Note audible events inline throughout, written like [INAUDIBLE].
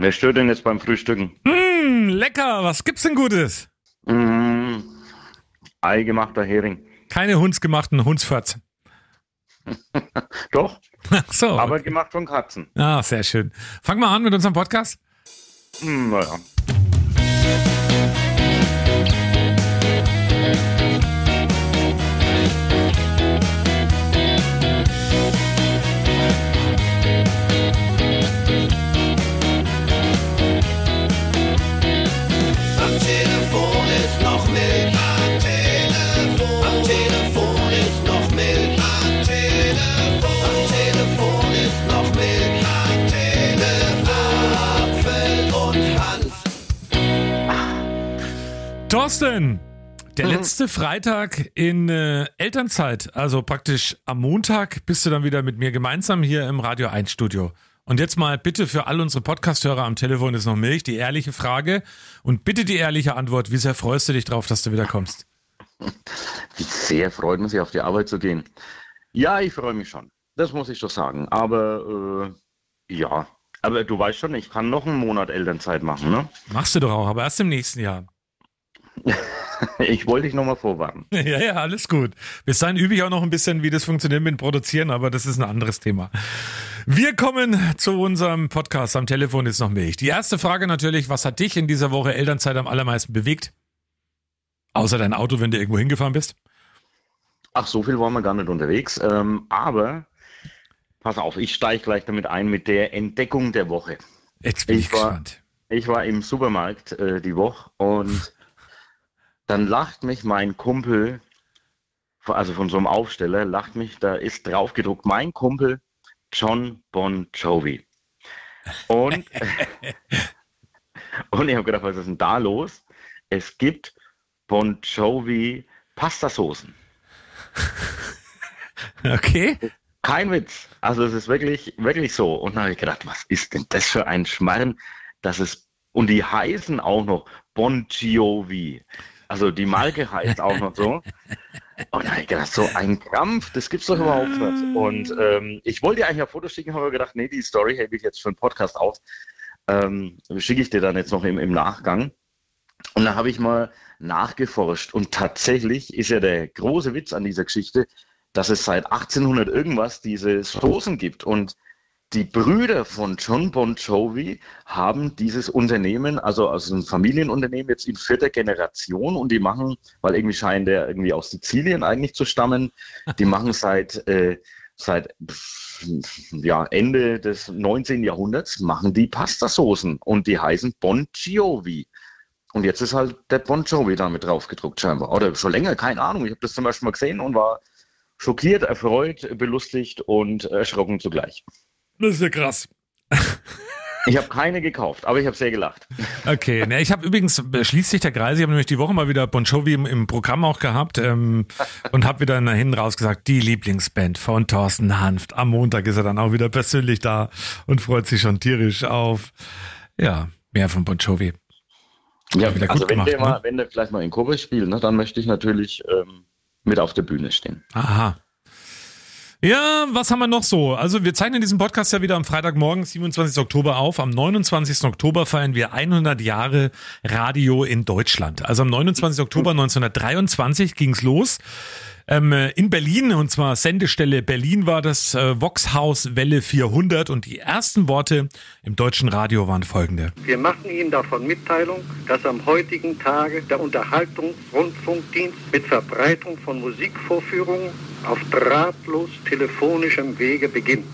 Wer stört denn jetzt beim Frühstücken? Mmh, lecker, was gibt's denn Gutes? Mmh, Eigemachter Hering. Keine hundsgemachten Hundsförz. [LAUGHS] Doch, Ach so. aber gemacht von Katzen. Ah, sehr schön. Fangen wir an mit unserem Podcast. Hm, naja. Thorsten, der Mhm. letzte Freitag in äh, Elternzeit, also praktisch am Montag, bist du dann wieder mit mir gemeinsam hier im Radio 1 Studio. Und jetzt mal bitte für all unsere Podcast-Hörer am Telefon ist noch Milch, die ehrliche Frage und bitte die ehrliche Antwort. Wie sehr freust du dich drauf, dass du wieder kommst? Wie sehr freut man sich, auf die Arbeit zu gehen. Ja, ich freue mich schon. Das muss ich doch sagen. Aber äh, ja, aber du weißt schon, ich kann noch einen Monat Elternzeit machen, ne? Machst du doch auch, aber erst im nächsten Jahr. Ich wollte dich nochmal vorwarnen. [LAUGHS] Ja, ja, alles gut. Bis dahin übe ich auch noch ein bisschen, wie das funktioniert mit dem Produzieren, aber das ist ein anderes Thema. Wir kommen zu unserem Podcast. Am Telefon ist noch Milch. Die erste Frage natürlich, was hat dich in dieser Woche Elternzeit am allermeisten bewegt? Außer dein Auto, wenn du irgendwo hingefahren bist? Ach, so viel waren wir gar nicht unterwegs. Ähm, aber pass auf, ich steige gleich damit ein mit der Entdeckung der Woche. Jetzt bin ich, Ich war- gespannt. Ich war im Supermarkt äh, die Woche und dann lacht mich mein Kumpel, also von so einem Aufsteller, lacht mich, da ist drauf gedruckt, mein Kumpel John Bon Jovi. Und, [LAUGHS] und ich habe gedacht, was ist denn da los? Es gibt Bon Jovi Pastasoßen. [LAUGHS] Okay. Kein Witz. Also es ist wirklich, wirklich so. Und dann habe ich gedacht, was ist denn das für ein Schmarrn, dass es, und die heißen auch noch Bon Jovi. Also die Marke heißt auch noch so. Und dann habe ich gedacht, so ein Krampf, das gibt's doch überhaupt nicht. Und ähm, ich wollte dir eigentlich ein Foto schicken, habe aber gedacht, nee, die Story hebe ich jetzt für einen Podcast auf. Ähm, schicke ich dir dann jetzt noch im, im Nachgang. Und da habe ich mal nachgeforscht. Und tatsächlich ist ja der große Witz an dieser Geschichte, dass es seit 1800 irgendwas diese Soßen gibt. Und die Brüder von John Bon Jovi haben dieses Unternehmen, also, also ein Familienunternehmen jetzt in vierter Generation und die machen, weil irgendwie scheint der irgendwie aus Sizilien eigentlich zu stammen, die machen seit, äh, seit ja, Ende des 19. Jahrhunderts machen die Pastasoßen und die heißen Bon Jovi. Und jetzt ist halt der Bon Jovi damit drauf gedruckt scheinbar. Oder schon länger, keine Ahnung. Ich habe das zum Beispiel mal gesehen und war schockiert, erfreut, belustigt und erschrocken zugleich. Das ist ja krass. Ich habe keine gekauft, aber ich habe sehr gelacht. Okay, ne, ich habe übrigens, äh, schließt sich der Kreis, ich habe nämlich die Woche mal wieder Bon Jovi im, im Programm auch gehabt ähm, und habe wieder nach hinten raus gesagt, die Lieblingsband von Thorsten Hanft. Am Montag ist er dann auch wieder persönlich da und freut sich schon tierisch auf, ja, mehr von Bon Jovi. Ja, wieder also gut wenn, gemacht, der ne? mal, wenn der vielleicht mal in Kobe spielt, ne, dann möchte ich natürlich ähm, mit auf der Bühne stehen. Aha. Ja, was haben wir noch so? Also wir zeichnen diesen Podcast ja wieder am Freitagmorgen, 27. Oktober auf. Am 29. Oktober feiern wir 100 Jahre Radio in Deutschland. Also am 29. Oktober [LAUGHS] 1923 ging's los. Ähm, äh, in Berlin, und zwar Sendestelle Berlin war das äh, Voxhaus Welle 400 und die ersten Worte im deutschen Radio waren folgende. Wir machen Ihnen davon Mitteilung, dass am heutigen Tage der Unterhaltungsrundfunkdienst mit Verbreitung von Musikvorführungen auf drahtlos telefonischem Wege beginnt.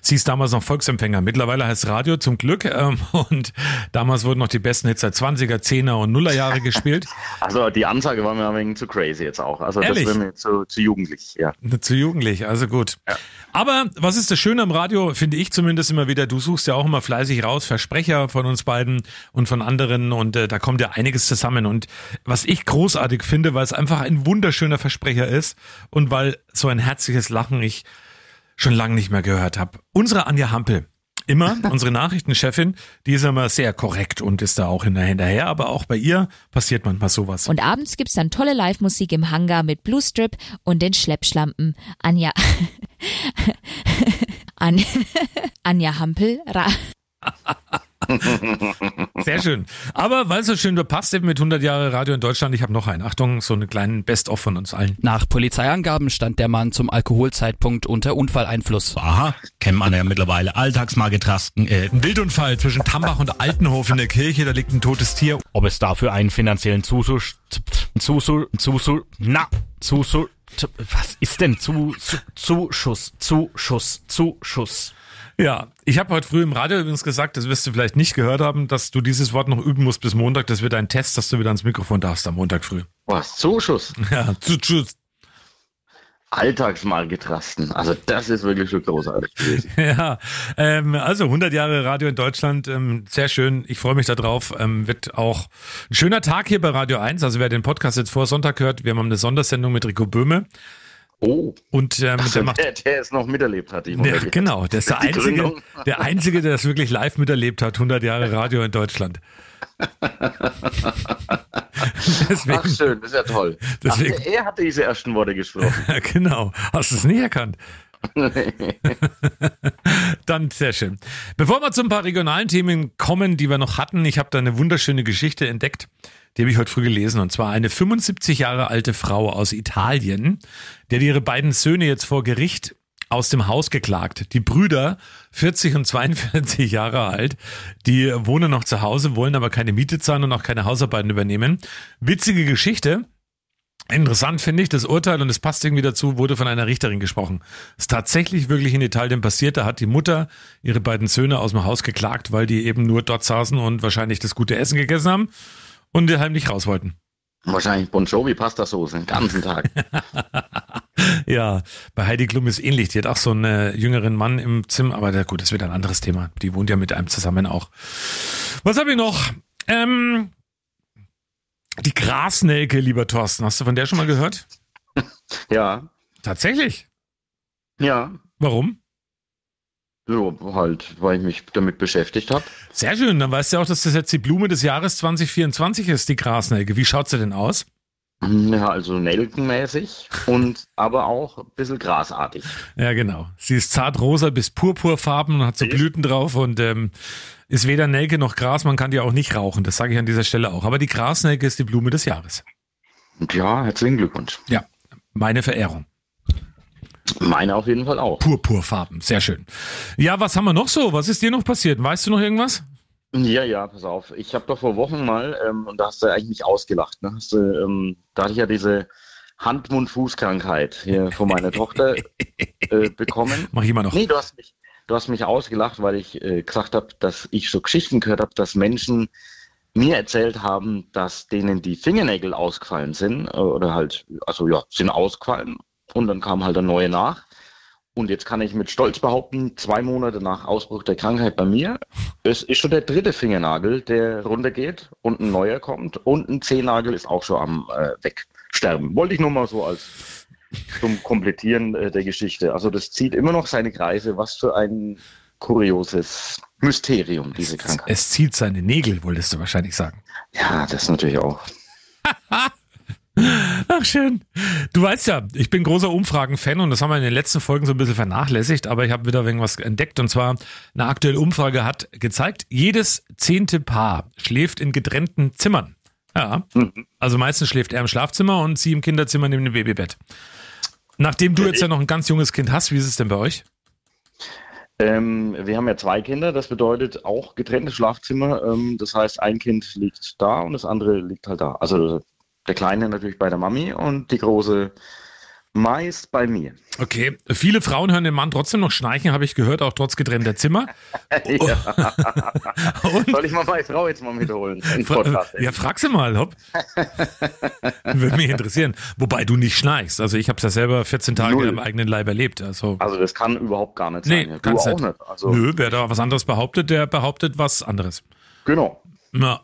Sie ist damals noch Volksempfänger. Mittlerweile heißt Radio zum Glück. Ähm, und damals wurden noch die besten Hits der 20er, 10er und Nuller Jahre [LAUGHS] gespielt. Also die Ansage war mir ein wenig zu crazy jetzt auch. Also Ehrlich? das wäre mir zu, zu jugendlich, ja. Zu jugendlich, also gut. Aber was ist das Schöne am Radio, finde ich zumindest immer wieder, du suchst ja auch immer fleißig raus, Versprecher von uns beiden und von anderen und äh, da kommt ja einiges zusammen. Und was ich großartig finde, weil es einfach ein wunderschöner Versprecher ist und weil so ein herzliches Lachen ich schon lange nicht mehr gehört habe. Unsere Anja Hampel. Immer, [LAUGHS] unsere Nachrichtenchefin, die ist immer sehr korrekt und ist da auch hinterher, aber auch bei ihr passiert manchmal sowas. Und abends gibt's dann tolle Live-Musik im Hangar mit Blue Strip und den Schleppschlampen. Anja. [LAUGHS] An [LAUGHS] Anja Hampel. [LAUGHS] Sehr schön. Aber weil es so schön passt eben mit 100 Jahre Radio in Deutschland, ich habe noch einen. Achtung, so einen kleinen Best-of von uns allen. Nach Polizeiangaben stand der Mann zum Alkoholzeitpunkt unter Unfalleinfluss. Aha, kennt man ja mittlerweile. Alltagsmarketrasten. Äh, Ein Wildunfall zwischen Tambach und Altenhof in der Kirche, da liegt ein totes Tier. ob es dafür einen finanziellen Zuschuss, Zuschuss, Zuschuss, na, Zuschuss, was ist denn Zu, Zu, Zuschuss, Zuschuss, Zuschuss? Ja, ich habe heute früh im Radio übrigens gesagt, das wirst du vielleicht nicht gehört haben, dass du dieses Wort noch üben musst bis Montag. Das wird ein Test, dass du wieder ans Mikrofon darfst am Montag früh. Was? Zuschuss? [LAUGHS] Ja, zu, zu, Alltagsmalgetrasten. Also das ist wirklich schon großartig gewesen. [LAUGHS] ja. Ähm, also 100 Jahre Radio in Deutschland, ähm, sehr schön. Ich freue mich darauf. Ähm, wird auch ein schöner Tag hier bei Radio 1. Also wer den Podcast jetzt vor Sonntag hört, wir haben eine Sondersendung mit Rico Böhme Oh, und ähm, der also macht der, der es noch miterlebt hat. Die Ja, 100 genau, der ist der einzige, Gründung. der einzige, der das wirklich live miterlebt hat. 100 Jahre Radio in Deutschland. [LAUGHS] deswegen, Ach schön, das ist ja toll. Deswegen- Ach, er hatte diese ersten Worte gesprochen. [LAUGHS] genau. Hast du es nicht erkannt? [LAUGHS] Dann sehr schön. Bevor wir zu ein paar regionalen Themen kommen, die wir noch hatten, ich habe da eine wunderschöne Geschichte entdeckt. Die habe ich heute früh gelesen. Und zwar eine 75 Jahre alte Frau aus Italien, die hat ihre beiden Söhne jetzt vor Gericht aus dem Haus geklagt. Die Brüder, 40 und 42 [LAUGHS] Jahre alt, die wohnen noch zu Hause, wollen aber keine Miete zahlen und auch keine Hausarbeiten übernehmen. Witzige Geschichte. Interessant finde ich, das Urteil, und es passt irgendwie dazu, wurde von einer Richterin gesprochen. Ist tatsächlich wirklich in Italien passiert. Da hat die Mutter ihre beiden Söhne aus dem Haus geklagt, weil die eben nur dort saßen und wahrscheinlich das gute Essen gegessen haben und die heimlich raus wollten. Wahrscheinlich Bon Jovi Pastasauce den ganzen Tag. [LAUGHS] Ja, bei Heidi Klum ist ähnlich. Die hat auch so einen äh, jüngeren Mann im Zimmer, aber der, gut, das wird ein anderes Thema. Die wohnt ja mit einem zusammen auch. Was habe ich noch? Ähm, die Grasnelke, lieber Thorsten. Hast du von der schon mal gehört? [LAUGHS] Ja, Tatsächlich. ja. Warum? So, halt, weil ich mich damit beschäftigt habe. Sehr schön, dann weißt du auch, dass das jetzt die Blume des Jahres 2024 ist, die Grasnelke. Wie schaut sie denn aus? Ja, also nelkenmäßig und [LAUGHS] aber auch ein bisschen grasartig. Ja, genau. Sie ist zartrosa bis purpurfarben und hat so Blüten drauf und ähm, ist weder Nelke noch Gras. Man kann die auch nicht rauchen. Das sage ich an dieser Stelle auch. Aber die Grasnelke ist die Blume des Jahres. Ja, herzlichen Glückwunsch. Ja, meine Verehrung. Meine auf jeden Fall auch. Purpurfarben, sehr schön. Ja, was haben wir noch so? Was ist dir noch passiert? Weißt du noch irgendwas? Ja, ja, pass auf. Ich habe doch vor Wochen mal, ähm, und da hast du eigentlich nicht ausgelacht, ne? Hast du, ähm, da hatte ich ja diese Hand-Mund-Fuß-Krankheit hier von meiner Tochter [LAUGHS] äh, bekommen. Mach ich immer noch. Nee, du hast mich, du hast mich ausgelacht, weil ich äh, gesagt habe, dass ich so Geschichten gehört habe, dass Menschen mir erzählt haben, dass denen die Fingernägel ausgefallen sind äh, oder halt, also ja, sind ausgefallen und dann kam halt der neue nach. Und jetzt kann ich mit Stolz behaupten, zwei Monate nach Ausbruch der Krankheit bei mir, es ist schon der dritte Fingernagel, der runtergeht und ein neuer kommt und ein Zehennagel ist auch schon am äh, Wegsterben. Wollte ich nur mal so als zum Komplettieren äh, der Geschichte. Also das zieht immer noch seine Kreise. Was für ein kurioses Mysterium, diese Krankheit. Es zieht seine Nägel, wolltest du wahrscheinlich sagen. Ja, das natürlich auch. [LAUGHS] Ach, schön. Du weißt ja, ich bin großer Umfragen-Fan und das haben wir in den letzten Folgen so ein bisschen vernachlässigt, aber ich habe wieder irgendwas entdeckt und zwar eine aktuelle Umfrage hat gezeigt, jedes zehnte Paar schläft in getrennten Zimmern. Ja, also meistens schläft er im Schlafzimmer und sie im Kinderzimmer neben dem Babybett. Nachdem du jetzt ja noch ein ganz junges Kind hast, wie ist es denn bei euch? Ähm, wir haben ja zwei Kinder, das bedeutet auch getrennte Schlafzimmer. Ähm, das heißt, ein Kind liegt da und das andere liegt halt da. Also der Kleine natürlich bei der Mami und die Große meist bei mir. Okay, viele Frauen hören den Mann trotzdem noch schnarchen, habe ich gehört, auch trotz getrennter Zimmer. [LAUGHS] Ja. [LAUGHS] Soll ich mal meine Frau jetzt mal mitholen? im Podcast? Ja, frag sie mal, hopp. [LAUGHS] Würde mich interessieren. Wobei du nicht schnarchst. Also ich habe es ja selber 14 Tage Null. im eigenen Leib erlebt. Also Also das kann überhaupt gar nicht nee, sein. du ganz auch nicht. nicht. Also Nö, wer da was anderes behauptet, der behauptet was anderes. genau. Ja.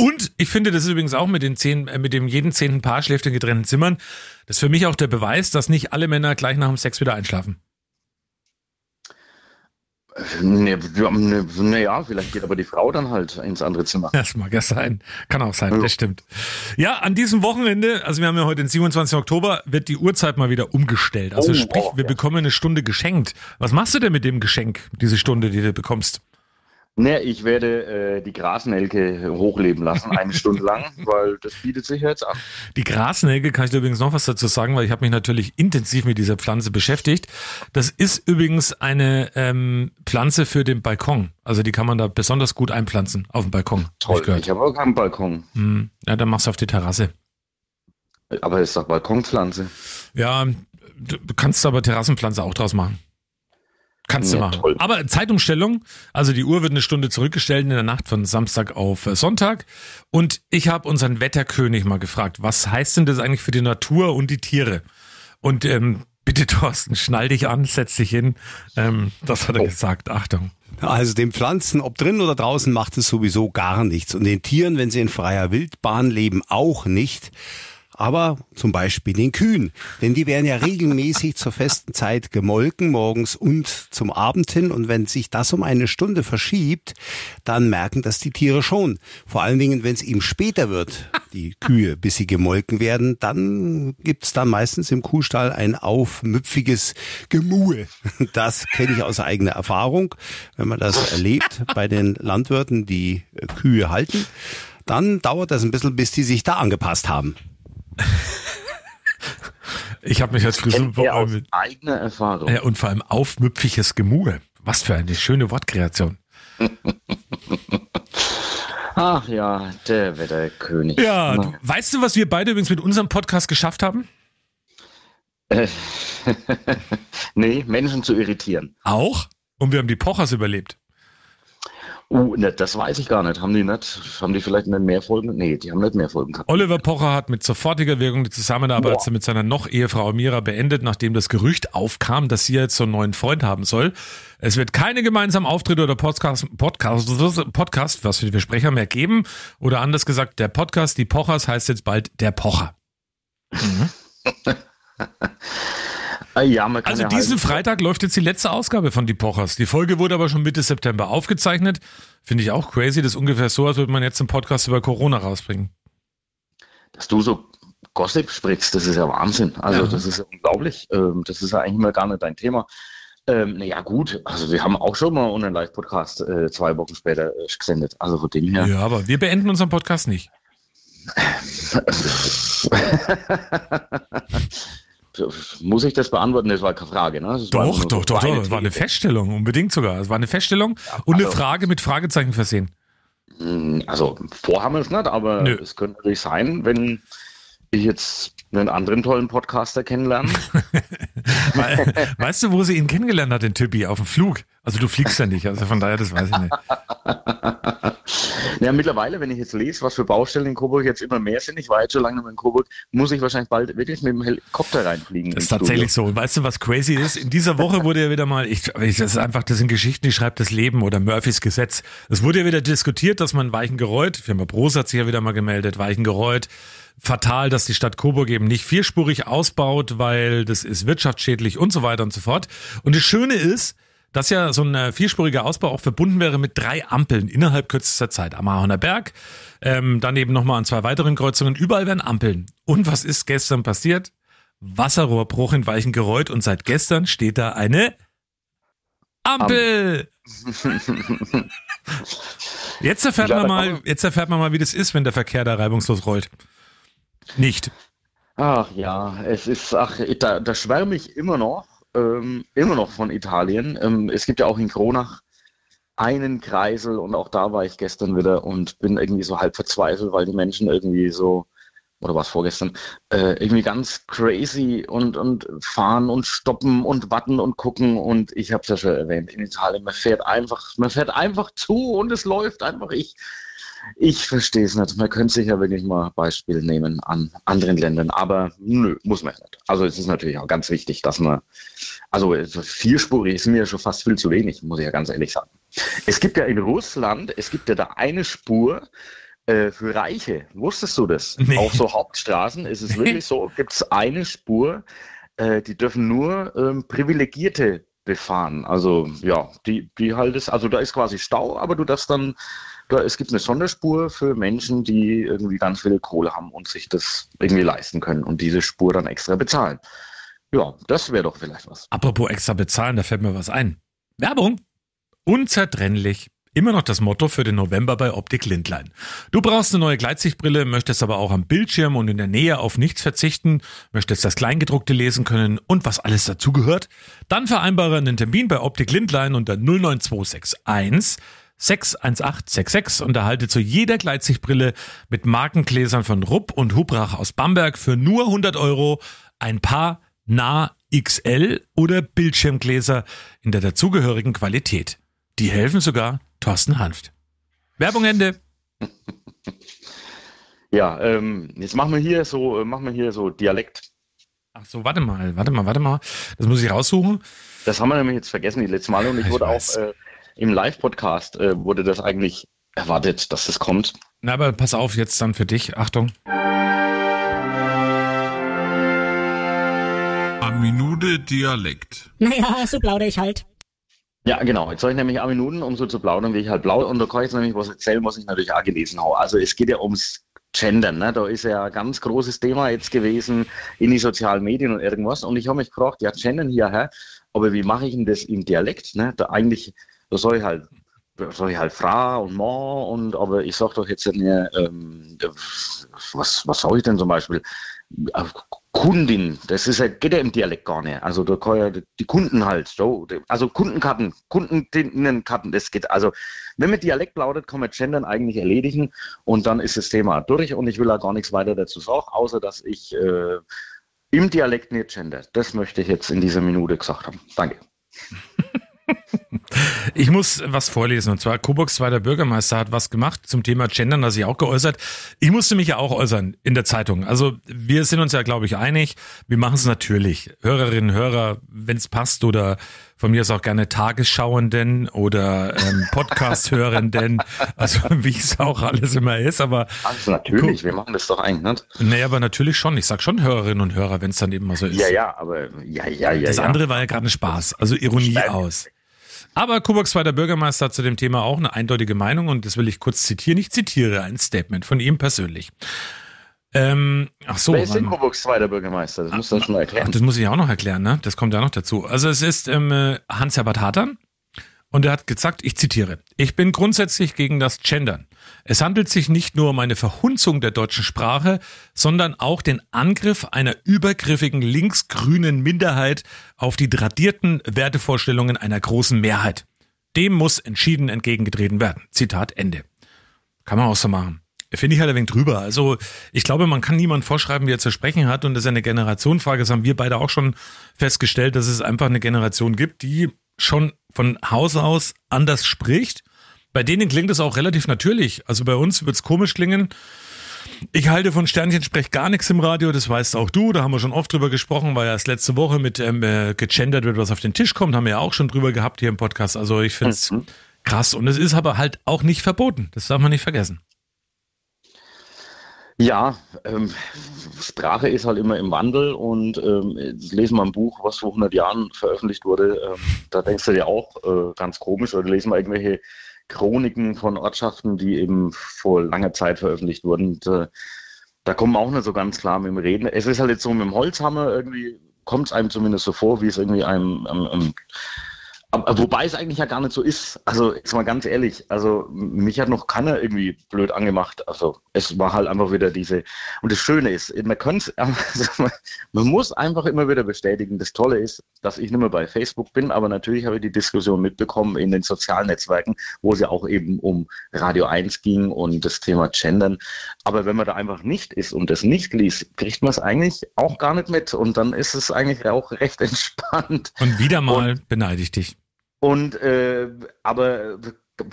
Und ich finde, das ist übrigens auch mit den zehn, äh, mit dem jeden zehnten Paar schläft in getrennten Zimmern. Das ist für mich auch der Beweis, dass nicht alle Männer gleich nach dem Sex wieder einschlafen. Ne, ja, ne, ne, ja, vielleicht geht aber die Frau dann halt ins andere Zimmer. Das mag ja sein. Kann auch sein, Ja. das stimmt. Ja, an diesem Wochenende, also wir haben ja heute den 27. Oktober, wird die Uhrzeit mal wieder umgestellt. Also Oh, sprich, oh, wir ja. bekommen eine Stunde geschenkt. Was machst du denn mit dem Geschenk, diese Stunde, die du bekommst? Ne, ich werde äh, die Grasnelke hochleben lassen, eine Stunde lang, [LAUGHS] weil das bietet sich jetzt an. Die Grasnelke kann ich übrigens noch was dazu sagen, weil ich habe mich natürlich intensiv mit dieser Pflanze beschäftigt. Das ist übrigens eine ähm, Pflanze für den Balkon. Also die kann man da besonders gut einpflanzen auf dem Balkon. Toll, Ich ich habe auch keinen Balkon. Hm. Ja, dann machst du auf die Terrasse. Aber es ist doch Balkonpflanze. Ja, du kannst aber Terrassenpflanze auch draus machen. Kannst du Ja, machen. toll. Aber Zeitumstellung, also die Uhr wird eine Stunde zurückgestellt in der Nacht von Samstag auf äh, Sonntag. Und ich habe unseren Wetterkönig mal gefragt, was heißt denn das eigentlich für die Natur und die Tiere? Und ähm, bitte [LAUGHS] Thorsten, schnall dich an, setz dich hin. Ähm, das hat er gesagt. Achtung. Also den Pflanzen, ob drin oder draußen, macht es sowieso gar nichts. Und den Tieren, wenn sie in freier Wildbahn leben, auch nicht. Aber zum Beispiel den Kühen. Denn die werden ja regelmäßig zur festen Zeit gemolken, morgens und zum Abend hin. Und wenn sich das um eine Stunde verschiebt, dann merken das die Tiere schon. Vor allen Dingen, wenn es ihm später wird, die Kühe, bis sie gemolken werden, dann gibt's dann meistens im Kuhstall ein aufmüpfiges Gemue. Das kenne ich aus eigener Erfahrung. Wenn man das erlebt bei den Landwirten, die Kühe halten, dann dauert das ein bisschen, bis die sich da angepasst haben. [LAUGHS] Ich habe mich als ihr aus mit, eigener Erfahrung. ja, und vor allem aufmüpfiges Gemue. Was für eine schöne Wortkreation. [LAUGHS] Ach ja, der Wetterkönig. Ja, du, weißt du, was wir beide übrigens mit unserem Podcast geschafft haben? Äh, [LAUGHS] nee, Menschen zu irritieren. Auch? Und wir haben die Pochers überlebt. Uh, ne, das weiß ich gar nicht. Haben die nicht? Haben die vielleicht nicht mehr Folgen? Nee, die haben nicht mehr Folgen gehabt. Oliver Pocher hat mit sofortiger Wirkung die Zusammenarbeit Boah. mit seiner noch Ehefrau Mira beendet, nachdem das Gerücht aufkam, dass sie jetzt so einen neuen Freund haben soll. Es wird keine gemeinsamen Auftritte oder Podcast, Podcast, Podcast, was für die Sprecher mehr geben. Oder anders gesagt, der Podcast, die Pochers, heißt jetzt bald der Pocher. [LAUGHS] [LAUGHS] [LAUGHS] Ah, ja, man kann Also ja diesen halt- Freitag läuft jetzt die letzte Ausgabe von Die Pochers. Die Folge wurde aber schon Mitte September aufgezeichnet. Finde ich auch crazy. Das ist ungefähr so, als würde man jetzt einen Podcast über Corona rausbringen. dass du so Gossip sprichst, das ist ja Wahnsinn. Also Ja. das ist ja unglaublich. Ähm, das ist ja eigentlich mal gar nicht dein Thema. Ähm, naja, gut, also wir haben auch schon mal unseren Live-Podcast äh, zwei Wochen später äh, gesendet. Also von dem her. Ja, aber wir beenden unseren Podcast nicht. [LAUGHS] Muss ich das beantworten? Das war keine Frage, ne? Das Doch, doch, doch, doch. Das war eine. Feststellung, unbedingt sogar. Es war eine Feststellung und eine also- Frage mit Fragezeichen versehen. Mm, Also vorhaben wir es nicht, aber Nö. es könnte natürlich sein, wenn ich jetzt einen anderen tollen Podcaster kennenlerne. [LAUGHS] Weil, weißt du, wo sie ihn kennengelernt hat, den Typi? Auf dem Flug. Also du fliegst ja nicht, also von daher, das weiß ich nicht. [LAUGHS] Ja, mittlerweile, wenn ich jetzt lese, was für Baustellen in Coburg jetzt immer mehr sind, ich war jetzt schon lange nicht mehr in Coburg, muss ich wahrscheinlich bald wirklich mit dem Helikopter reinfliegen. Das ist tatsächlich so. Und weißt du, was crazy ist? In dieser Woche wurde ja wieder mal, ich, ich- das ist einfach, das sind Geschichten, die schreibt das Leben oder Murphys Gesetz. Es wurde ja wieder diskutiert, dass man Weichengereuth, Firma Bros hat sich ja wieder mal gemeldet, Weichengereuth, fatal, dass die Stadt Coburg eben nicht vierspurig ausbaut, weil das ist wirtschaftsschädlich und so weiter und so fort. Und das Schöne ist, dass ja so ein äh, vierspuriger Ausbau auch verbunden wäre mit drei Ampeln innerhalb kürzester Zeit. Am Ahorner Berg, ähm, dann eben nochmal an zwei weiteren Kreuzungen. Überall werden Ampeln. Und was ist gestern passiert? Wasserrohrbruch in Weichengereuth und seit gestern steht da eine Ampel. [LAUGHS] Jetzt erfährt man mal, jetzt erfährt man mal, wie das ist, wenn der Verkehr da reibungslos rollt. Nicht. Ach ja, es ist, ach, da, da schwärme ich immer noch, ähm, immer noch von Italien. Ähm, es gibt ja auch in Kronach einen Kreisel und auch da war ich gestern wieder und bin irgendwie so halb verzweifelt, weil die Menschen irgendwie so, oder war es vorgestern, äh, irgendwie ganz crazy und, und fahren und stoppen und warten und gucken und ich habe es ja schon erwähnt, in Italien, man fährt einfach, man fährt einfach zu und es läuft einfach. Ich, ich verstehe es nicht. Man könnte sich ja wirklich mal Beispiel nehmen an anderen Ländern, aber nö, muss man nicht. Also es ist natürlich auch ganz wichtig, dass man, also so vierspurig ist mir schon fast viel zu wenig, muss ich ja ganz ehrlich sagen. Es gibt ja in Russland, es gibt ja da eine Spur äh, für Reiche. Wusstest du das? Nee. Auf so Hauptstraßen ist es wirklich so, [LAUGHS] gibt es eine Spur, äh, die dürfen nur ähm, Privilegierte befahren. Also ja, die, die halt ist, also da ist quasi Stau, aber du darfst dann, da, es gibt eine Sonderspur für Menschen, die irgendwie ganz viel Kohle haben und sich das irgendwie leisten können und diese Spur dann extra bezahlen. Ja, das wäre doch vielleicht was. Apropos extra bezahlen, da fällt mir was ein. Werbung. Unzertrennlich. immer noch das Motto für den November bei Optik Lindlein. Du brauchst eine neue Gleitsichtbrille, möchtest aber auch am Bildschirm und in der Nähe auf nichts verzichten, möchtest das Kleingedruckte lesen können und was alles dazugehört? Dann vereinbare einen Termin bei Optik Lindlein unter 09261 61866 und erhalte zu jeder Gleitsichtbrille mit Markengläsern von Rupp und Hubrach aus Bamberg für nur 100 Euro ein paar Nah XL oder Bildschirmgläser in der dazugehörigen Qualität. Die helfen sogar Thorsten Hanft. Werbung Ende. [LAUGHS] Ja, ähm, jetzt machen wir hier so, äh, machen wir hier so Dialekt. Ach so, warte mal, warte mal, warte mal. Das muss ich raussuchen. Das haben wir nämlich jetzt vergessen die letzte Mal und ich, Ich wurde weiß. auch äh, im Live-Podcast äh, wurde das eigentlich erwartet, dass das kommt. Na, aber pass auf, jetzt dann für dich. Achtung. Eine Minute Dialekt. Naja, so plaudere ich halt. Ja, genau. Jetzt soll ich nämlich auch Minuten, um so zu plaudern, wie ich halt plaudere. Und da kann ich jetzt nämlich was erzählen, was ich natürlich auch gelesen habe. Also es geht ja ums Gendern. Ne? Da ist ja ein ganz großes Thema jetzt gewesen in die sozialen Medien und irgendwas. Und ich habe mich gefragt, ja, Gendern hierher, aber wie mache ich denn das im Dialekt? Ne? Da eigentlich, da soll ich halt, soll ich halt Frau und Mann und, aber ich sag doch jetzt nicht, ähm, was, was soll ich denn zum Beispiel? Äh, Kundin, das ist ja, geht ja im Dialekt gar nicht. Also da kann ja die Kunden halt, so, also Kundenkarten, Kundinnenkarten, das geht. Also wenn man Dialekt plaudert, kann man Gendern eigentlich erledigen und dann ist das Thema durch und ich will da gar nichts weiter dazu sagen, außer dass ich äh, im Dialekt nicht gender. Das möchte ich jetzt in dieser Minute gesagt haben. Danke. [LAUGHS] Ich muss was vorlesen und zwar Coburgs zweiter Bürgermeister hat was gemacht zum Thema Gendern, das sich auch geäußert. Ich musste mich ja auch äußern in der Zeitung. Also wir sind uns ja, glaube ich, einig. Wir machen es natürlich. Hörerinnen, Hörer, wenn es passt oder von mir aus auch gerne Tagesschauenden oder ähm, Podcast-Hörenden, [LAUGHS] also wie es auch alles immer ist. Aber Also natürlich, wir machen das doch eigentlich nicht. naja, aber natürlich schon. Ich sag schon Hörerinnen und Hörer, wenn es dann eben mal so ist. Ja, ja, aber ja, ja, ja. Das ja. andere war ja gerade ein Spaß, also Ironie Stimmt. aus. Aber Coburgs zweiter Bürgermeister hat zu dem Thema auch eine eindeutige Meinung und das will ich kurz zitieren. Ich zitiere ein Statement von ihm persönlich. Ähm, ach so, Wer ist denn. Coburgs zweiter Bürgermeister? Das musst du schon mal Ach, erklären. das muss ich auch noch erklären, ne? Das kommt ja noch dazu. Also es ist ähm, äh, Hans-Herbert Hartern und er hat gesagt, ich zitiere, ich bin grundsätzlich gegen das Gendern. Es handelt sich nicht nur um eine Verhunzung der deutschen Sprache, sondern auch den Angriff einer übergriffigen linksgrünen Minderheit auf die tradierten Wertevorstellungen einer großen Mehrheit. Dem muss entschieden entgegengetreten werden. Zitat Ende. Kann man auch so machen. Finde ich halt ein wenig drüber. Also ich glaube, man kann niemand vorschreiben, wie er zu sprechen hat. Und das ist eine Generationenfrage. Das haben wir beide auch schon festgestellt, dass es einfach eine Generation gibt, die schon von Haus aus anders spricht. Bei denen klingt es auch relativ natürlich. Also bei uns wird es komisch klingen. Ich halte von Sternchen sprech gar nichts im Radio, das weißt auch du, da haben wir schon oft drüber gesprochen, weil ja erst letzte Woche mit ähm, äh, gegendert wird, was auf den Tisch kommt, haben wir ja auch schon drüber gehabt hier im Podcast. Also ich finde es krass und es ist aber halt auch nicht verboten, das darf man nicht vergessen. Ja, ähm, Sprache ist halt immer im Wandel und ähm, jetzt lesen wir ein Buch, was vor 100 Jahren veröffentlicht wurde. Ähm, da denkst du dir auch äh, ganz komisch oder lesen wir irgendwelche Chroniken von Ortschaften, die eben vor langer Zeit veröffentlicht wurden. Und, äh, da kommen wir auch nicht so ganz klar mit dem Reden. Es ist halt jetzt so mit dem Holzhammer irgendwie, kommt es einem zumindest so vor, wie es irgendwie einem, einem, einem aber, wobei es eigentlich ja gar nicht so ist. Also jetzt mal ganz ehrlich, also mich hat noch keiner irgendwie blöd angemacht. Also es war halt einfach wieder diese. Und das Schöne ist, man [LAUGHS] also man, man muss einfach immer wieder bestätigen. Das Tolle ist, dass ich nicht mehr bei Facebook bin, aber natürlich habe ich die Diskussion mitbekommen in den sozialen Netzwerken, wo es ja auch eben um Radio 1 ging und das Thema Gendern. Aber wenn man da einfach nicht ist und das nicht liest, kriegt man es eigentlich auch gar nicht mit. Und dann ist es eigentlich auch recht [LAUGHS] entspannt. Und wieder mal beneide ich dich. Und äh, aber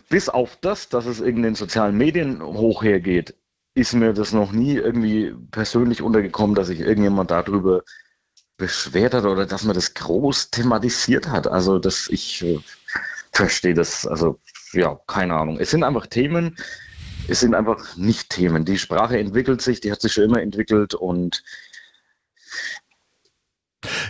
bis auf das, dass es in den sozialen Medien hoch hergeht, ist mir das noch nie irgendwie persönlich untergekommen, dass sich irgendjemand darüber beschwert hat oder dass man das groß thematisiert hat. Also dass ich äh, verstehe das, also ja, keine Ahnung. Es sind einfach Themen, es sind einfach nicht Themen. Die Sprache entwickelt sich, die hat sich schon immer entwickelt und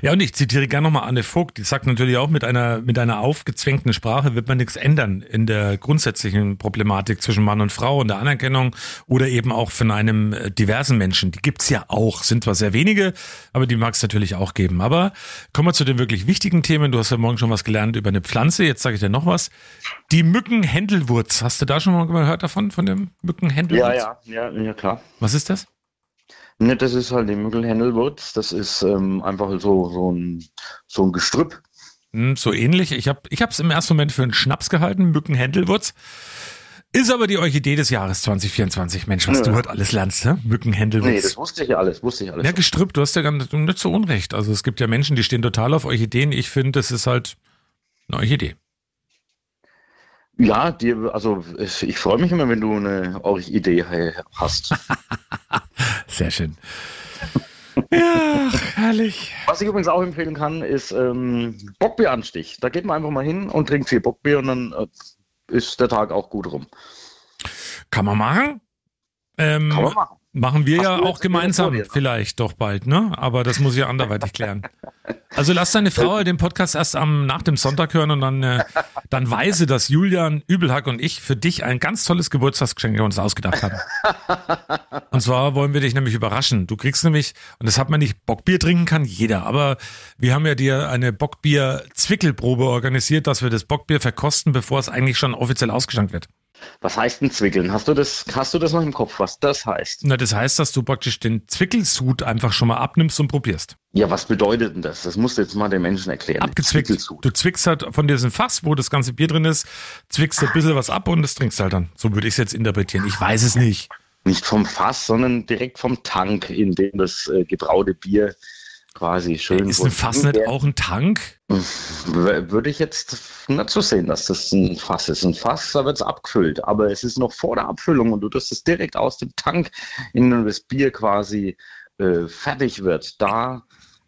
Ja, und ich zitiere gerne nochmal Anne Vogt, die sagt natürlich auch, mit einer, mit einer aufgezwängten Sprache wird man nichts ändern in der grundsätzlichen Problematik zwischen Mann und Frau und der Anerkennung oder eben auch von einem äh, diversen Menschen. Die gibt's ja auch, sind zwar sehr wenige, aber die mag es natürlich auch geben. Aber kommen wir zu den wirklich wichtigen Themen. Du hast ja morgen schon was gelernt über eine Pflanze, jetzt sage ich dir noch was. Die Mückenhändelwurz, hast du da schon mal gehört davon, von dem Mückenhändelwurz? Ja, ja, ja, ja, klar. Was ist das? Ne, das ist halt die Müggelhändelwurz. Das ist ähm, einfach so, so, ein, so ein Gestrüpp. Hm, so ähnlich. Ich habe ich es im ersten Moment für einen Schnaps gehalten, Mückenhändelwurz. Ist aber die Orchidee des Jahres 2024. Mensch, was Ja. du heute alles lernst, ne? Mückenhändelwurz. Nee, das wusste ich ja alles, wusste ich alles. ja, Gestrüpp, du hast ja gar nicht, so unrecht. Also es gibt ja Menschen, die stehen total auf Orchideen. Ich finde, das ist halt eine Orchidee. Ja, dir, also ich, freue mich immer, wenn du eine Orchidee hast. [LAUGHS] Sehr schön. ja, herrlich. Was ich übrigens auch empfehlen kann, ist ähm, Bockbieranstich. Da geht man einfach mal hin und trinkt viel Bockbier und dann äh, ist der Tag auch gut rum. Kann man machen? Ähm, Kann man machen. Machen wir ja auch gemeinsam vielleicht doch bald, ne? Aber das muss ich anderweitig klären. Also lass deine Frau [LAUGHS] den Podcast erst am nach dem Sonntag hören und dann äh, dann weise, dass Julian Übelhack und ich für dich ein ganz tolles Geburtstagsgeschenk uns ausgedacht haben. Und zwar wollen wir dich nämlich überraschen. Du kriegst nämlich und das hat man nicht Bockbier trinken kann jeder, aber wir haben ja dir eine Bockbier Zwickelprobe organisiert, dass wir das Bockbier verkosten, bevor es eigentlich schon offiziell ausgeschenkt wird. Was heißt denn Zwickeln? Hast du das, hast du das noch im Kopf, was das heißt? Na, das heißt, dass du praktisch den Zwickelsud einfach schon mal abnimmst und probierst. Ja, was bedeutet denn das? Das musst du jetzt mal den Menschen erklären. Abgezwickt. Zwickelsud. Du zwickst halt von diesem Fass, wo das ganze Bier drin ist, zwickst ein bisschen was ab und das trinkst halt dann. So würde ich es jetzt interpretieren. Ich weiß es nicht. Nicht vom Fass, sondern direkt vom Tank, in dem das äh, gebraute Bier quasi schön Ist ein Fass nicht auch ein Tank? Würde ich jetzt nicht so sehen, dass das ein Fass ist. Ein Fass, da wird es abgefüllt, aber es ist noch vor der Abfüllung und du tust es direkt aus dem Tank, in dem das Bier quasi äh, fertig wird. Da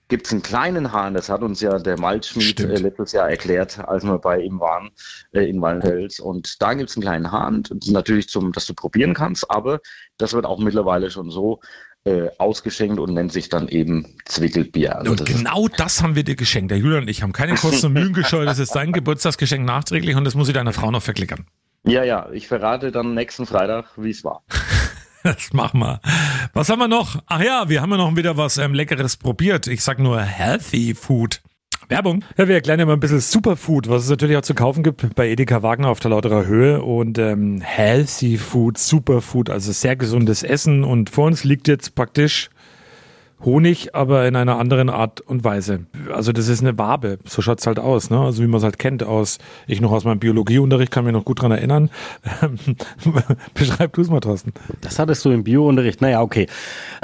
gibt es einen kleinen Hahn, das hat uns ja der Malzschmied äh, letztes Jahr erklärt, als wir bei ihm waren äh, in Wallenfels. Und da gibt es einen kleinen Hahn, natürlich zum, dass du probieren kannst, aber das wird auch mittlerweile schon so äh, ausgeschenkt und nennt sich dann eben Zwickelbier. Also Und das genau das haben wir dir geschenkt. Der Julian und ich haben keine Kosten und Mühen gescheut. Das ist dein Geburtstagsgeschenk nachträglich und das muss ich deiner Frau noch verklickern. Ja, ja, ich verrate dann nächsten Freitag, wie es war. [LAUGHS] Das machen wir. Was haben wir noch? Ach ja, wir haben ja noch wieder was ähm, Leckeres probiert. Ich sag nur Healthy Food. Werbung. Ja, wir erklären ja mal ein bisschen Superfood, was es natürlich auch zu kaufen gibt bei Edeka Wagner auf der Lauterer Höhe und ähm, Healthy Food, Superfood, also sehr gesundes Essen und vor uns liegt jetzt praktisch Honig, aber in einer anderen Art und Weise. Also das ist eine Wabe, so schaut's halt aus, ne? Also wie man es halt kennt aus, ich noch aus meinem Biologieunterricht kann mich noch gut dran erinnern. [LAUGHS] Beschreib du es mal, Thorsten. Das hattest du im Biounterricht. Naja, okay.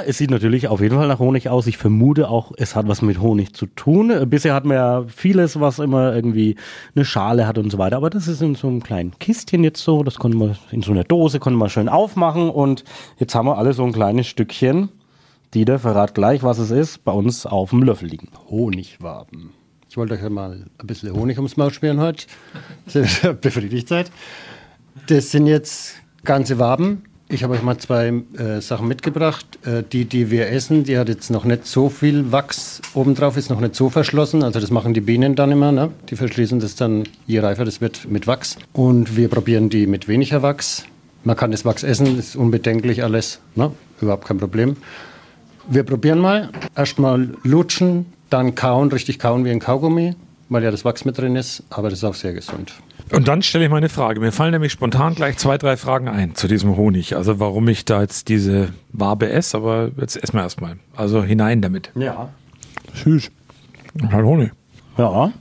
Es sieht natürlich auf jeden Fall nach Honig aus. Ich vermute auch, es hat was mit Honig zu tun. Bisher hatten wir ja vieles, was immer irgendwie eine Schale hat und so weiter. Aber das ist in so einem kleinen Kistchen jetzt so. Das konnten wir in so einer Dose, konnten wir schön aufmachen. Und jetzt haben wir alle so ein kleines Stückchen. Dieter, verrat gleich, was es ist, bei uns auf dem Löffel liegen. Honigwaben. Ich wollte euch ja mal ein bisschen Honig ums Maul schmieren heute. [LAUGHS] Befriedigt seid. Das sind jetzt ganze Waben. Ich habe euch mal zwei äh, Sachen mitgebracht. Äh, die, die wir essen, die hat jetzt noch nicht so viel Wachs obendrauf, ist noch nicht so verschlossen. Also das machen die Bienen dann immer. Ne? Die verschließen das dann, je reifer das wird, mit Wachs. Und wir probieren die mit weniger Wachs. Man kann das Wachs essen, ist unbedenklich alles. Ne? Überhaupt kein Problem. Wir probieren mal. Erstmal lutschen, dann kauen, richtig kauen wie ein Kaugummi, weil ja das Wachs mit drin ist. Aber das ist auch sehr gesund. Und dann stelle ich mal eine Frage. Mir fallen nämlich spontan gleich zwei, drei Fragen ein zu diesem Honig. Also warum ich da jetzt diese Wabe esse, aber jetzt essen wir erstmal. Also hinein damit. Ja. Süß. Halt Honig. Ja,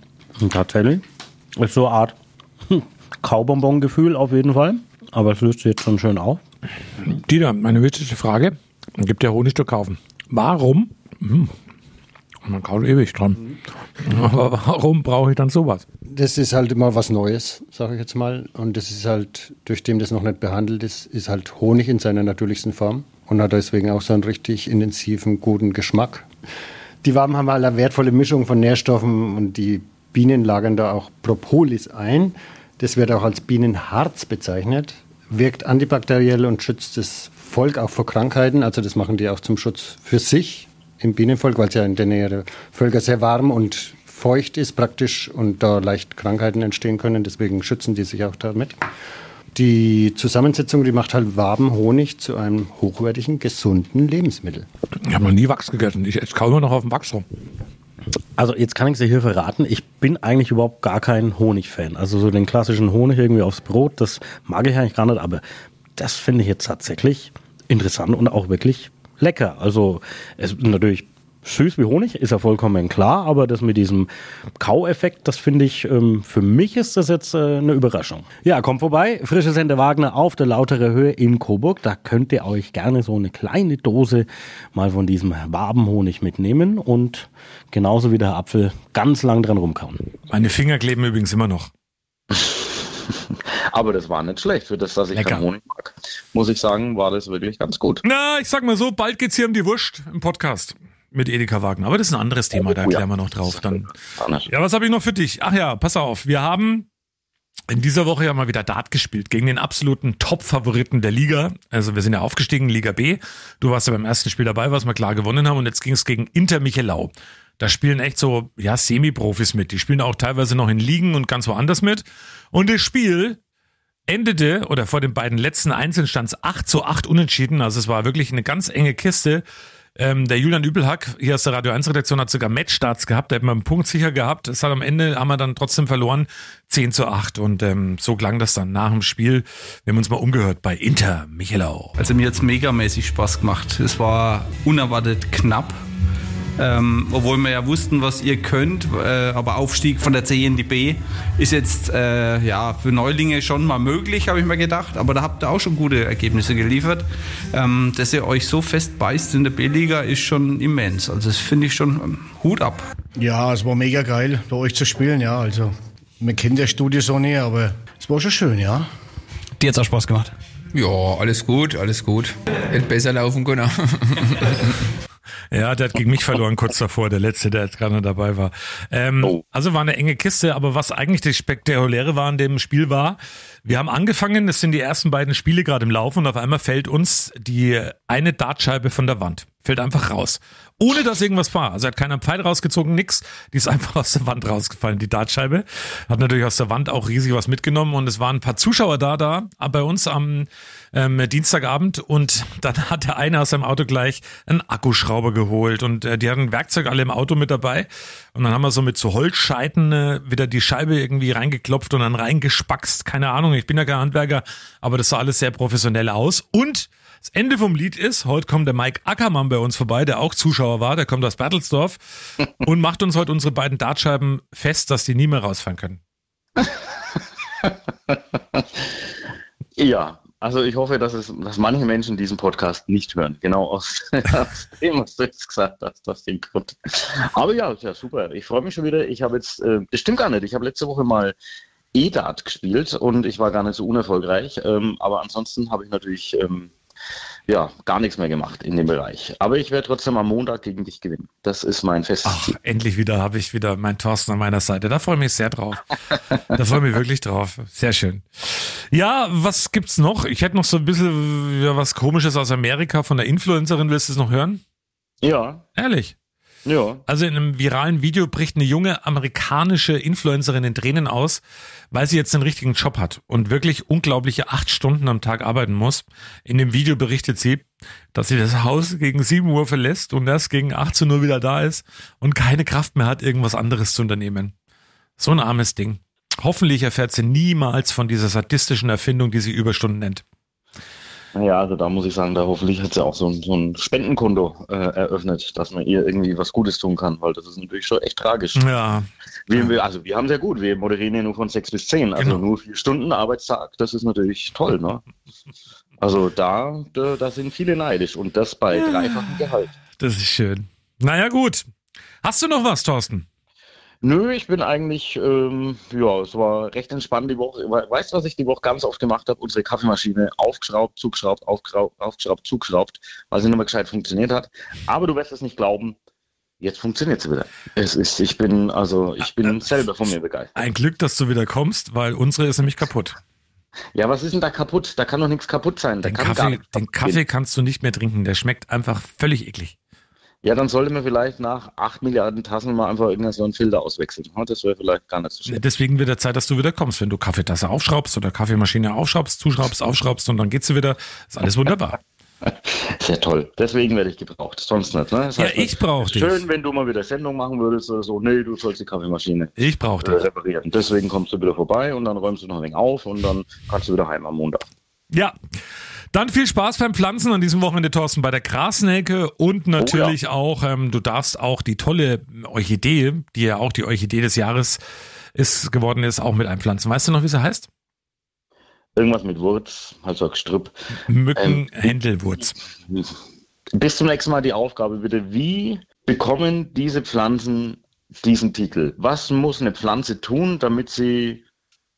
tatsächlich. Ist so eine Art Kaubonbon-Gefühl auf jeden Fall. Aber es löst sich jetzt schon schön auf. Dieter, meine wichtigste Frage. Gibt ja Honig zu kaufen. Warum? Hm, man kaut ewig dran. [LAUGHS] Aber warum brauche ich dann sowas? Das ist halt immer was Neues, sage ich jetzt mal. Und das ist halt, durch dem das noch nicht behandelt ist, ist halt Honig in seiner natürlichsten Form und hat deswegen auch so einen richtig intensiven, guten Geschmack. Die Waben haben halt eine wertvolle Mischung von Nährstoffen und die Bienen lagern da auch Propolis ein. Das wird auch als Bienenharz bezeichnet, wirkt antibakteriell und schützt das Volk auch vor Krankheiten. Also das machen die auch zum Schutz für sich im Bienenvolk, weil es ja in der Nähe der Völker sehr warm und feucht ist praktisch und da leicht Krankheiten entstehen können. Deswegen schützen die sich auch damit. Die Zusammensetzung, die macht halt warmen Honig zu einem hochwertigen, gesunden Lebensmittel. Ich habe noch nie Wachs gegessen. Ich esse kaum immer noch auf dem Wachs rum. Also jetzt kann ich dir hier verraten, ich bin eigentlich überhaupt gar kein Honig-Fan. Also so den klassischen Honig irgendwie aufs Brot, das mag ich eigentlich gar nicht, aber das finde ich jetzt tatsächlich interessant und auch wirklich lecker. Also es ist natürlich süß wie Honig, ist ja vollkommen klar, aber das mit diesem Kaueffekt, das finde ich, ähm, für mich ist das jetzt äh, eine Überraschung. Ja, kommt vorbei, frische Sende Wagner auf der Lautere Höhe in Coburg. Da könnt ihr euch gerne so eine kleine Dose mal von diesem Wabenhonig mitnehmen und genauso wie der Apfel ganz lang dran rumkauen. Meine Finger kleben übrigens immer noch. [LAUGHS] Aber das war nicht schlecht. Für das, dass ich Lecker. keinen Honig mag, muss ich sagen, war das wirklich ganz gut. Na, ich sag mal so, bald geht's hier um die Wurst im Podcast mit Edeka Wagner. Aber das ist ein anderes Thema, da Oh, klären wir noch drauf. Dann. Ja, was habe ich noch für dich? Ach ja, pass auf, wir haben in dieser Woche ja mal wieder Dart gespielt gegen den absoluten Top-Favoriten der Liga. Also wir sind ja aufgestiegen, Liga B. Du warst ja beim ersten Spiel dabei, was wir klar gewonnen haben. Und jetzt ging es gegen Inter Michelau. Da spielen echt so, ja, Semi-Profis mit. Die spielen auch teilweise noch in Ligen und ganz woanders mit. Und das Spiel endete, oder vor den beiden letzten Einzeln stand es 8 zu 8 unentschieden. Also es war wirklich eine ganz enge Kiste. Ähm, der Julian Übelhack hier aus der Radio 1 Redaktion hat sogar Matchstarts gehabt, da hätten wir einen Punkt sicher gehabt. Es hat am Ende, haben wir dann trotzdem verloren, 10 zu 8 und ähm, so klang das dann nach dem Spiel. Wir haben uns mal umgehört bei Inter Michelau. Also mir hat's megamäßig Spaß gemacht. Es war unerwartet knapp. Ähm, obwohl wir ja wussten, was ihr könnt, äh, aber Aufstieg von der C in die B ist jetzt äh, ja für Neulinge schon mal möglich, habe ich mir gedacht. Aber da habt ihr auch schon gute Ergebnisse geliefert. Ähm, dass ihr euch so fest beißt in der B-Liga ist schon immens. Also das finde ich schon ähm, Hut ab. Ja, es war mega geil, bei euch zu spielen, ja. Also, man kennt ja Studio so nicht, aber es war schon schön, ja. Dir hat's auch Spaß gemacht. Ja, alles gut, alles gut. Hätte besser laufen können. [LAUGHS] Ja, der hat gegen mich verloren kurz davor, der letzte, der jetzt gerade dabei war. Ähm, Oh. Also war eine enge Kiste, aber was eigentlich das Spektakuläre war an dem Spiel war, wir haben angefangen, das sind die ersten beiden Spiele gerade im Laufen und auf einmal fällt uns die eine Dartscheibe von der Wand. Fällt einfach raus. Ohne dass irgendwas war. Also hat keiner Pfeil rausgezogen, nix. Die ist [LAUGHS] einfach aus der Wand rausgefallen, die Dartscheibe. Hat natürlich aus der Wand auch riesig was mitgenommen und es waren ein paar Zuschauer da, da bei uns am ähm, Dienstagabend und dann [LAUGHS] hat der eine aus seinem Auto gleich einen Akkuschrauber geholt und äh, die hatten Werkzeug alle im Auto mit dabei und dann haben wir so mit so Holzscheiten äh, wieder die Scheibe irgendwie reingeklopft und dann reingespackst. Keine Ahnung, ich bin ja kein Handwerker, aber das sah alles sehr professionell aus und das Ende vom Lied ist, heute kommt der Mike Ackermann bei uns vorbei, der auch Zuschauer war, der kommt aus Bertelsdorf [LAUGHS] und macht uns heute unsere beiden Dartscheiben fest, dass die nie mehr rausfahren können. [LAUGHS] Ja, also ich hoffe, dass, es, dass manche Menschen diesen Podcast nicht hören. Genau aus, [LAUGHS] aus dem, was du jetzt gesagt hast, aus dem Grund. Aber ja, ja super. Ich freue mich schon wieder. Ich habe jetzt, äh, das stimmt gar nicht, ich habe letzte Woche mal E-Dart gespielt und ich war gar nicht so unerfolgreich. Ähm, aber ansonsten habe ich natürlich ähm, ja, gar nichts mehr gemacht in dem Bereich. Aber ich werde trotzdem am Montag gegen dich gewinnen. Das ist mein festes Ach, Ziel. endlich wieder habe ich wieder meinen Thorsten an meiner Seite. Da freue ich mich sehr drauf. [LAUGHS] Da freue ich mich wirklich drauf. Sehr schön. Ja, was gibt's noch? Ich hätte noch so ein bisschen was Komisches aus Amerika von der Influencerin. Willst du es noch hören? Ja, Ehrlich. Ja. Also in einem viralen Video bricht eine junge amerikanische Influencerin in Tränen aus, weil sie jetzt einen richtigen Job hat und wirklich unglaubliche acht Stunden am Tag arbeiten muss. In dem Video berichtet sie, dass sie das Haus gegen 7 Uhr verlässt und erst gegen 18 Uhr wieder da ist und keine Kraft mehr hat, irgendwas anderes zu unternehmen. So ein armes Ding. Hoffentlich erfährt sie niemals von dieser sadistischen Erfindung, die sie Überstunden nennt. Ja, also da muss ich sagen, da hoffentlich hat sie auch so ein, so ein Spendenkonto äh, eröffnet, dass man ihr irgendwie was Gutes tun kann, weil das ist natürlich schon echt tragisch. Ja, Wir, wir, also wir haben sehr gut, wir moderieren ja nur von sechs bis zehn, also Genau. nur vier Stunden Arbeitstag, das ist natürlich toll, ne? Also da, da, da sind viele neidisch und das bei dreifachem Gehalt. das ist schön. Naja, gut. Hast du noch was, Thorsten? Nö, ich bin eigentlich, ähm, ja, es war recht entspannt die Woche. We- Weißt du, was ich die Woche ganz oft gemacht habe? Unsere Kaffeemaschine aufgeschraubt, zugeschraubt, aufgeschraubt, aufgeschraubt, zugeschraubt, weil sie nicht mehr gescheit funktioniert hat. Aber du wirst es nicht glauben, jetzt funktioniert sie wieder. Es ist, ich bin, also, ich bin selber von mir begeistert. Ein Glück, dass du wieder kommst, weil unsere ist nämlich kaputt. Ja, was ist denn da kaputt? Da kann doch nichts kaputt sein. Da Den Kaffee, den Kaffee kannst du nicht mehr trinken. Der schmeckt einfach völlig eklig. Ja, dann sollte man vielleicht nach 8 Milliarden Tassen mal einfach irgendeinen so einen Filter auswechseln. Ja, Das wäre vielleicht gar nicht so schlecht. Deswegen wird der Zeit, dass du wieder kommst, wenn du Kaffeetasse aufschraubst oder Kaffeemaschine aufschraubst, zuschraubst, aufschraubst und dann geht sie wieder. Ist alles wunderbar. [LAUGHS] Sehr toll. Deswegen werde ich gebraucht. Sonst nicht. Ne? Das Ja, heißt, ich brauch dich. Schön, wenn du mal wieder Sendung machen würdest oder so. Nee, du sollst die Kaffeemaschine Ich brauche äh, dich. reparieren. Deswegen kommst du wieder vorbei und dann räumst du noch ein wenig auf und dann kannst du wieder heim am Montag. Ja. Dann viel Spaß beim Pflanzen an diesem Wochenende, Thorsten, bei der Grasnelke und natürlich auch, ähm, du darfst auch die tolle Orchidee, die ja auch die Orchidee des Jahres ist, geworden ist, auch mit einpflanzen. Weißt du noch, wie sie heißt? Irgendwas mit Wurz, halt so ein Gestrüpp. Mücken, Händelwurz. Bis zum nächsten Mal die Aufgabe bitte. Wie bekommen diese Pflanzen diesen Titel? Was muss eine Pflanze tun, damit sie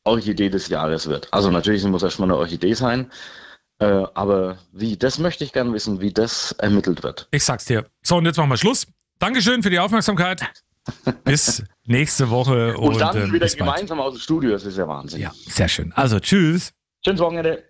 Orchidee des Jahres wird? Also natürlich muss erstmal eine Orchidee sein. Äh, aber wie, das möchte ich gerne wissen, wie das ermittelt wird. Ich sag's dir. So, und jetzt machen wir Schluss. Dankeschön für die Aufmerksamkeit. [LAUGHS] Bis nächste Woche. Und, Und, dann ähm, wieder bald. gemeinsam aus dem Studio, das ist ja Wahnsinn. Ja, sehr schön. Also, tschüss. Schönes Wochenende.